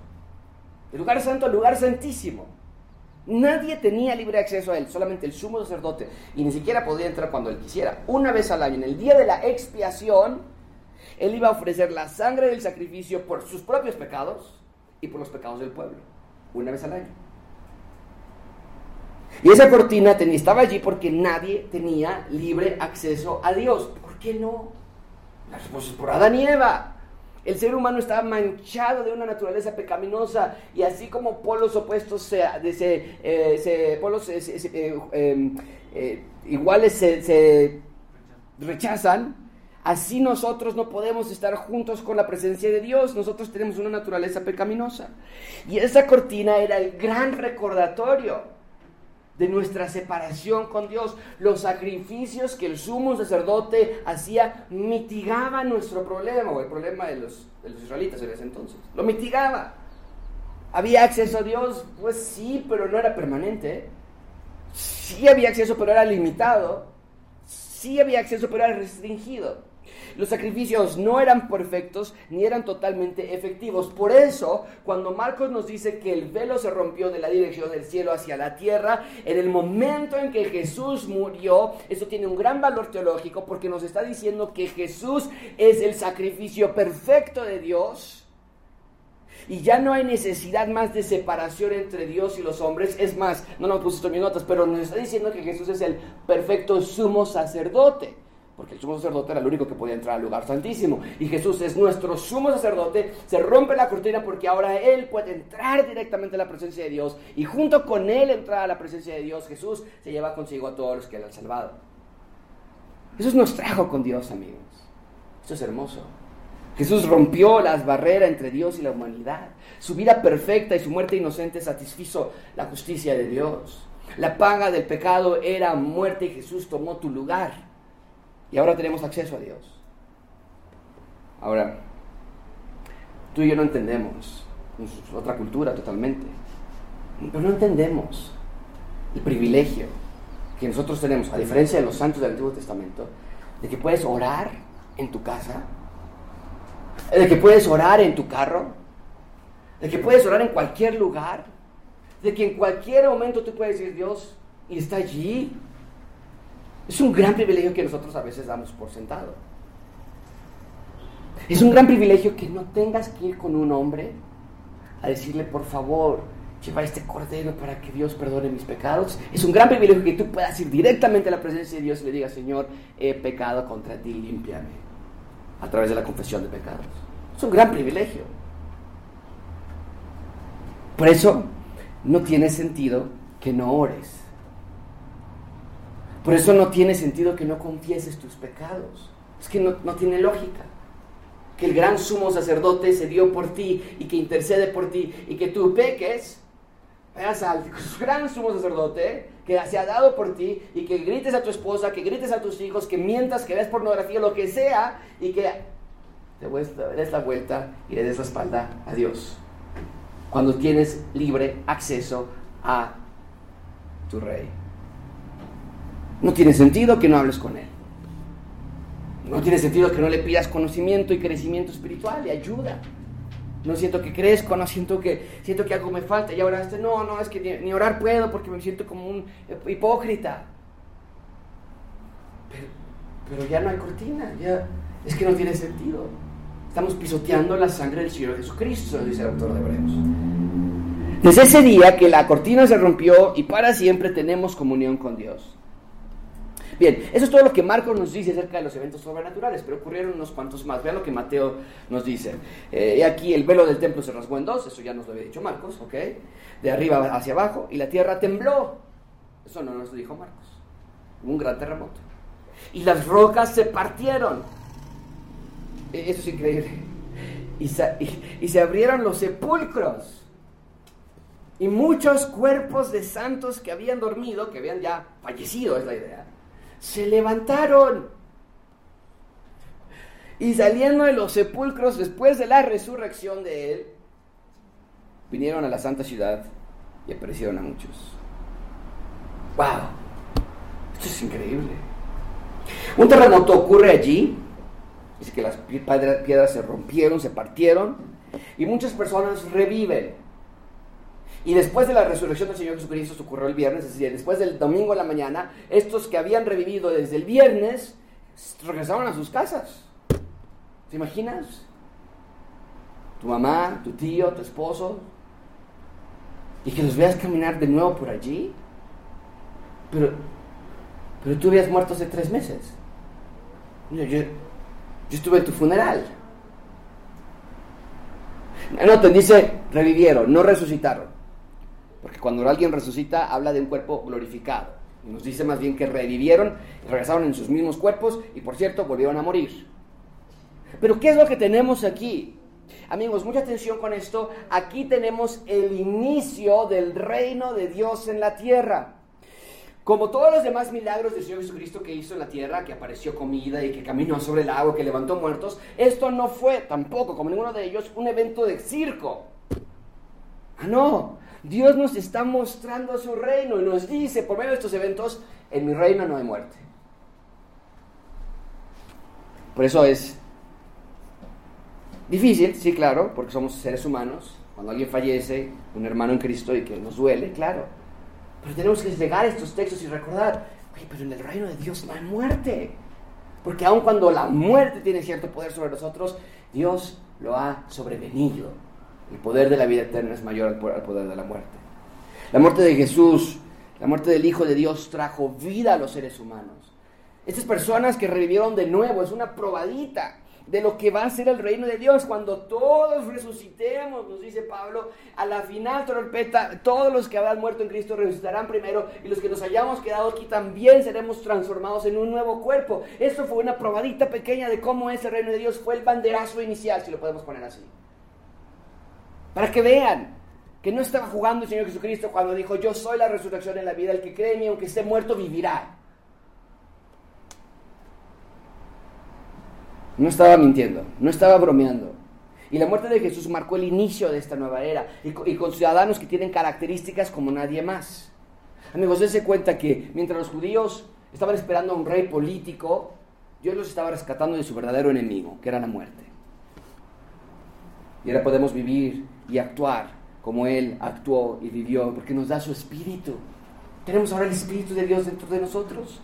A: del lugar santo al lugar santísimo. Nadie tenía libre acceso a él, solamente el sumo sacerdote, y ni siquiera podía entrar cuando él quisiera. Una vez al año, en el día de la expiación, él iba a ofrecer la sangre del sacrificio por sus propios pecados y por los pecados del pueblo, una vez al año. Y esa cortina estaba allí porque nadie tenía libre acceso a Dios. ¿Por qué no? Las respuesta por Adán y Eva. El ser humano estaba manchado de una naturaleza pecaminosa y así como polos opuestos se, eh, polos eh, em, eh, iguales se rechazan, así nosotros no podemos estar juntos con la presencia de Dios. Nosotros tenemos una naturaleza pecaminosa. Y esa cortina era el gran recordatorio de nuestra separación con Dios. Los sacrificios que el sumo sacerdote hacía mitigaban nuestro problema, o el problema de los, de los israelitas en ese entonces. Lo mitigaba. ¿Había acceso a Dios? Pues sí, pero no era permanente. Sí había acceso, pero era limitado. Sí había acceso, pero era restringido. Los sacrificios no eran perfectos ni eran totalmente efectivos. Por eso, cuando Marcos nos dice que el velo se rompió de la dirección del cielo hacia la tierra, en el momento en que Jesús murió, eso tiene un gran valor teológico porque nos está diciendo que Jesús es el sacrificio perfecto de Dios. Y ya no hay necesidad más de separación entre Dios y los hombres. Es más, no nos pusiste mis notas, pero nos está diciendo que Jesús es el perfecto sumo sacerdote porque el sumo sacerdote era el único que podía entrar al lugar santísimo. Y Jesús es nuestro sumo sacerdote, se rompe la cortina porque ahora Él puede entrar directamente a la presencia de Dios y junto con Él entrar a la presencia de Dios, Jesús se lleva consigo a todos los que le han salvado. Jesús nos trajo con Dios, amigos. Esto es hermoso. Jesús rompió las barreras entre Dios y la humanidad. Su vida perfecta y su muerte inocente satisfizo la justicia de Dios. La paga del pecado era muerte y Jesús tomó tu lugar. Y ahora tenemos acceso a Dios. Ahora, tú y yo no entendemos, es otra cultura totalmente, pero no entendemos el privilegio que nosotros tenemos, a diferencia de los santos del Antiguo Testamento, de que puedes orar en tu casa, de que puedes orar en tu carro, de que puedes orar en cualquier lugar, de que en cualquier momento tú puedes decir Dios y está allí es un gran privilegio que nosotros a veces damos por sentado. Es un gran privilegio que no tengas que ir con un hombre a decirle, por favor, lleva este cordero para que Dios perdone mis pecados. Es un gran privilegio que tú puedas ir directamente a la presencia de Dios y le digas, Señor, he pecado contra ti, límpiame. A través de la confesión de pecados. Es un gran privilegio. Por eso no tiene sentido que no ores. Por eso no tiene sentido que no confieses tus pecados. Es que no, tiene lógica. que el gran sumo sacerdote se dio por ti y que intercede por ti y que tú peques, veas al gran sumo sacerdote que se ha dado por ti y que grites a tu esposa, que grites a tus hijos, que mientas, que ves pornografía, lo que sea, y que te des la vuelta y le des la espalda a Dios. Cuando tienes libre acceso a tu rey. No tiene sentido que no hables con él. No tiene sentido que no le pidas conocimiento y crecimiento espiritual y ayuda. No siento que crezco, no siento que, siento que algo me falta. Y ahora este, no, no, es que ni, orar puedo porque me siento como un hipócrita. Pero, ya no hay cortina, ya es que no tiene sentido. Estamos pisoteando la sangre del Señor Jesucristo, dice el autor de Hebreos. Desde ese día que la cortina se rompió y para siempre tenemos comunión con Dios. Bien, eso es todo lo que Marcos nos dice acerca de los eventos sobrenaturales, pero ocurrieron unos cuantos más. Vean lo que Mateo nos dice. Eh, y aquí el velo del templo se rasgó en dos, eso ya nos lo había dicho Marcos, ¿ok? De arriba hacia abajo, y la tierra tembló. Eso no nos lo dijo Marcos. un gran terremoto. Y las rocas se partieron. E, eso es increíble. y se abrieron los sepulcros. Y muchos cuerpos de santos que habían dormido, que habían ya fallecido, es la idea, se levantaron. Y saliendo de los sepulcros después de la resurrección de él, vinieron a la santa ciudad y aparecieron a muchos. ¡Wow! Esto es increíble. Un terremoto ocurre allí. Dice que las piedras se rompieron, se partieron y muchas personas reviven. Y después de la resurrección del Señor Jesucristo, esto ocurrió el viernes, es decir, después del domingo en la mañana, estos que habían revivido desde el viernes regresaron a sus casas. ¿Te imaginas? Tu mamá, tu tío, tu esposo. Y que los veas caminar de nuevo por allí. Pero, pero tú habías muerto hace tres meses. Yo, yo, estuve en tu funeral. No, te dice revivieron, no resucitaron. Porque cuando alguien resucita habla de un cuerpo glorificado. Nos dice más bien que revivieron, regresaron en sus mismos cuerpos y por cierto volvieron a morir. Pero ¿qué es lo que tenemos aquí? Amigos, mucha atención con esto. Aquí tenemos el inicio del reino de Dios en la tierra. Como todos los demás milagros del Señor Jesucristo que hizo en la tierra, que apareció comida y que caminó sobre el agua, que levantó muertos, esto no fue tampoco, como ninguno de ellos, un evento de circo. Ah, no. Dios nos está mostrando su reino y nos dice por medio de estos eventos, en mi reino no hay muerte. Por eso es difícil, sí, claro, porque somos seres humanos. Cuando alguien fallece, un hermano en Cristo y que nos duele, claro. Pero tenemos que deslegar estos textos y recordar, oye, pero en el reino de Dios no hay muerte. Porque aun cuando la muerte tiene cierto poder sobre nosotros, Dios lo ha sobrevenido el poder de la vida eterna es mayor al poder de la muerte. La muerte de Jesús, la muerte del Hijo de Dios trajo vida a los seres humanos. Estas personas que revivieron de nuevo es una probadita de lo que va a ser el reino de Dios cuando todos resucitemos, nos dice Pablo, a la final trompeta, todos los que habrán muerto en Cristo resucitarán primero y los que nos hayamos quedado aquí también seremos transformados en un nuevo cuerpo. Esto fue una probadita pequeña de cómo es el reino de Dios, fue el banderazo inicial, si lo podemos poner así. Para que vean que no estaba jugando el Señor Jesucristo cuando dijo, yo soy la resurrección en la vida, el que cree en mí, aunque esté muerto, vivirá. No estaba mintiendo, no estaba bromeando. Y la muerte de Jesús marcó el inicio de esta nueva era, y, con ciudadanos que tienen características como nadie más. Amigos, dense cuenta que mientras los judíos estaban esperando a un rey político, Dios los estaba rescatando de su verdadero enemigo, que era la muerte. Y ahora podemos vivir y actuar como Él actuó y vivió, porque nos da su espíritu. Tenemos ahora el espíritu de Dios dentro de nosotros.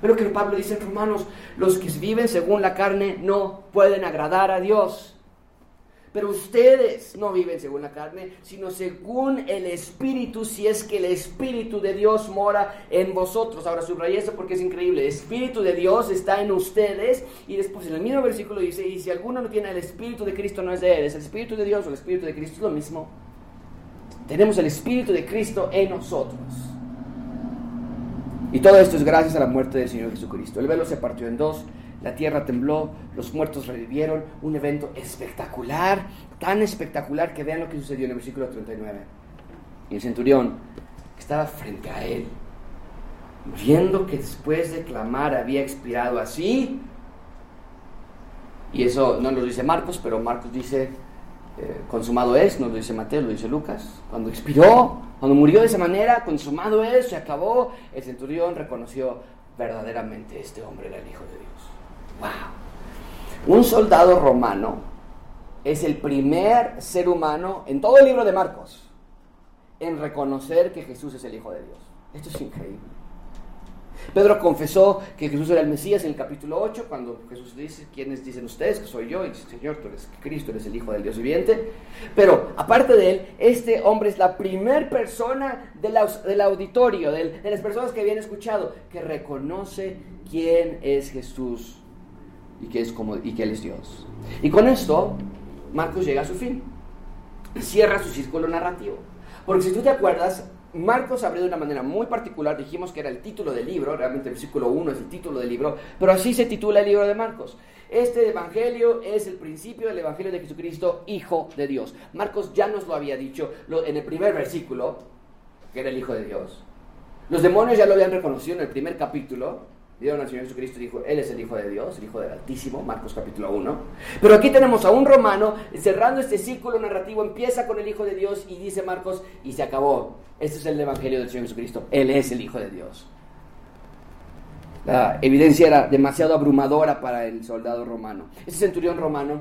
A: Pero que Pablo dice en Romanos, los que viven según la carne no pueden agradar a Dios. Pero ustedes no viven según la carne, sino según el Espíritu, si es que el Espíritu de Dios mora en vosotros. Ahora subrayé esto porque es increíble. El Espíritu de Dios está en ustedes. Y después en el mismo versículo dice, y si alguno no tiene el Espíritu de Cristo, no es de él. Es el Espíritu de Dios o el Espíritu de Cristo, es lo mismo. Tenemos el Espíritu de Cristo en nosotros. Y todo esto es gracias a la muerte del Señor Jesucristo. El velo se partió en dos la tierra tembló, los muertos revivieron, un evento espectacular, tan espectacular que vean lo que sucedió en el versículo 39. Y el centurión, que estaba frente a él, viendo que después de clamar había expirado así, y eso no lo dice Marcos, pero Marcos dice, eh, consumado es, no lo dice Mateo, lo dice Lucas, cuando expiró, cuando murió de esa manera, consumado es, se acabó, el centurión reconoció verdaderamente este hombre era el Hijo de Dios. Un soldado romano es el primer ser humano en todo el libro de Marcos en reconocer que Jesús es el Hijo de Dios. Esto es increíble. Pedro confesó que Jesús era el Mesías en el capítulo 8, cuando Jesús dice, ¿quiénes dicen ustedes que soy yo? Y dice, Señor, tú eres Cristo, eres el Hijo del Dios viviente. Pero aparte de él, este hombre es la primer persona del auditorio, de las personas que habían escuchado, que reconoce quién es Jesús y que, es como, y que Él es Dios. Y con esto, Marcos llega a su fin. Cierra su círculo narrativo. Porque si tú te acuerdas, Marcos abrió de una manera muy particular, dijimos que era el título del libro, realmente el versículo 1 es el título del libro, pero así se titula el libro de Marcos. Este evangelio es el principio del evangelio de Jesucristo, Hijo de Dios. Marcos ya nos lo había dicho en el primer versículo, que era el Hijo de Dios. Los demonios ya lo habían reconocido en el primer capítulo, Dieron al Señor Jesucristo y dijo, Él es el Hijo de Dios, el Hijo del Altísimo, Marcos capítulo 1. Pero aquí tenemos a un romano cerrando este círculo narrativo, empieza con el Hijo de Dios y dice Marcos, y se acabó. Este es el Evangelio del Señor Jesucristo, Él es el Hijo de Dios. La evidencia era demasiado abrumadora para el soldado romano. Ese centurión romano,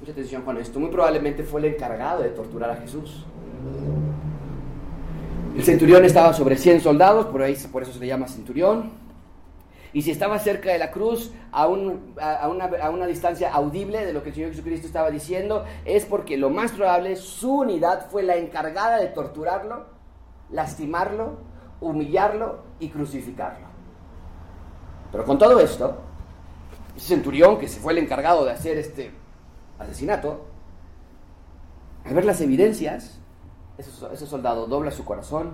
A: mucha atención con esto, muy probablemente fue el encargado de torturar a Jesús. El centurión estaba sobre 100 soldados, por, por eso se le llama centurión y si estaba cerca de la cruz, a, una, distancia audible de lo que el Señor Jesucristo estaba diciendo, es porque lo más probable su unidad fue la encargada de torturarlo, lastimarlo, humillarlo y crucificarlo. Pero con todo esto, ese centurión que se fue el encargado de hacer este asesinato, al ver las evidencias, ese soldado dobla su corazón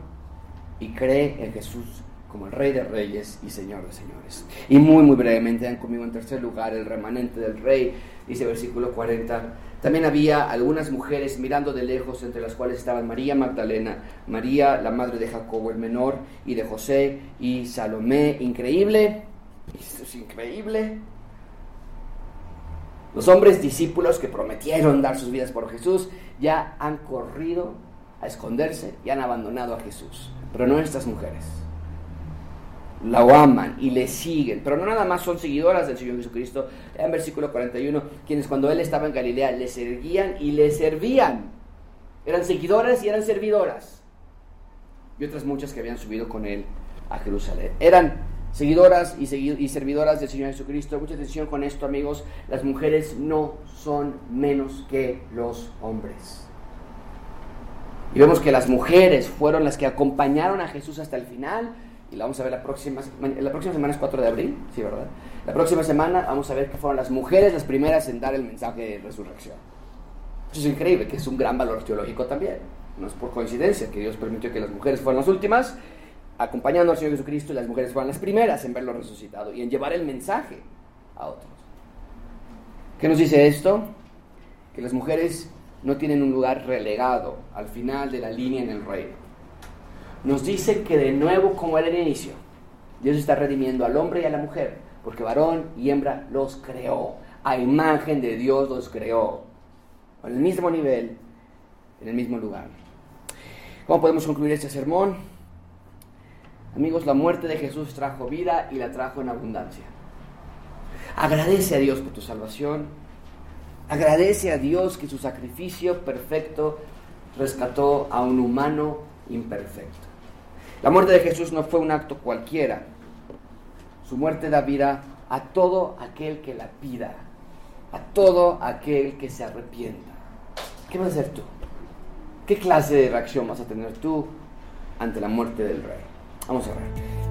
A: y cree en Jesús como el Rey de Reyes y Señor de Señores. Y muy, muy brevemente, dan conmigo en tercer lugar el remanente del Rey, dice versículo 40. También había algunas mujeres mirando de lejos, entre las cuales estaban María Magdalena, María, la madre de Jacobo el menor, y de José y Salomé. Increíble, esto es increíble. Los hombres discípulos que prometieron dar sus vidas por Jesús ya han corrido a esconderse y han abandonado a Jesús, pero no estas mujeres la aman y le siguen, pero no nada más son seguidoras del Señor Jesucristo. En versículo 41, quienes cuando Él estaba en Galilea le seguían y le servían. Eran seguidoras y eran servidoras. Y otras muchas que habían subido con Él a Jerusalén. Eran seguidoras y, y servidoras del Señor Jesucristo. Mucha atención con esto, amigos. Las mujeres no son menos que los hombres. Y vemos que las mujeres fueron las que acompañaron a Jesús hasta el final y la vamos a ver la próxima, la próxima semana es 4 de abril, sí, ¿verdad? La próxima semana vamos a ver que fueron las mujeres las primeras en dar el mensaje de resurrección. Eso es increíble, que es un gran valor teológico también. No es por coincidencia que Dios permitió que las mujeres fueran las últimas, acompañando al Señor Jesucristo, y las mujeres fueran las primeras en verlo resucitado y en llevar el mensaje a otros. ¿Qué nos dice esto? Que las mujeres no tienen un lugar relegado al final de la línea en el reino nos dice que de nuevo, como era el inicio, Dios está redimiendo al hombre y a la mujer, porque varón y hembra los creó, a imagen de Dios los creó, en el mismo nivel, en el mismo lugar. ¿Cómo podemos concluir este sermón? Amigos, la muerte de Jesús trajo vida y la trajo en abundancia. Agradece a Dios por tu salvación. Agradece a Dios que su sacrificio perfecto rescató a un humano imperfecto. La muerte de Jesús no fue un acto cualquiera. Su muerte da vida a todo aquel que la pida, a todo aquel que se arrepienta. ¿Qué vas a hacer tú? ¿Qué clase de reacción vas a tener tú ante la muerte del rey? Vamos a ver.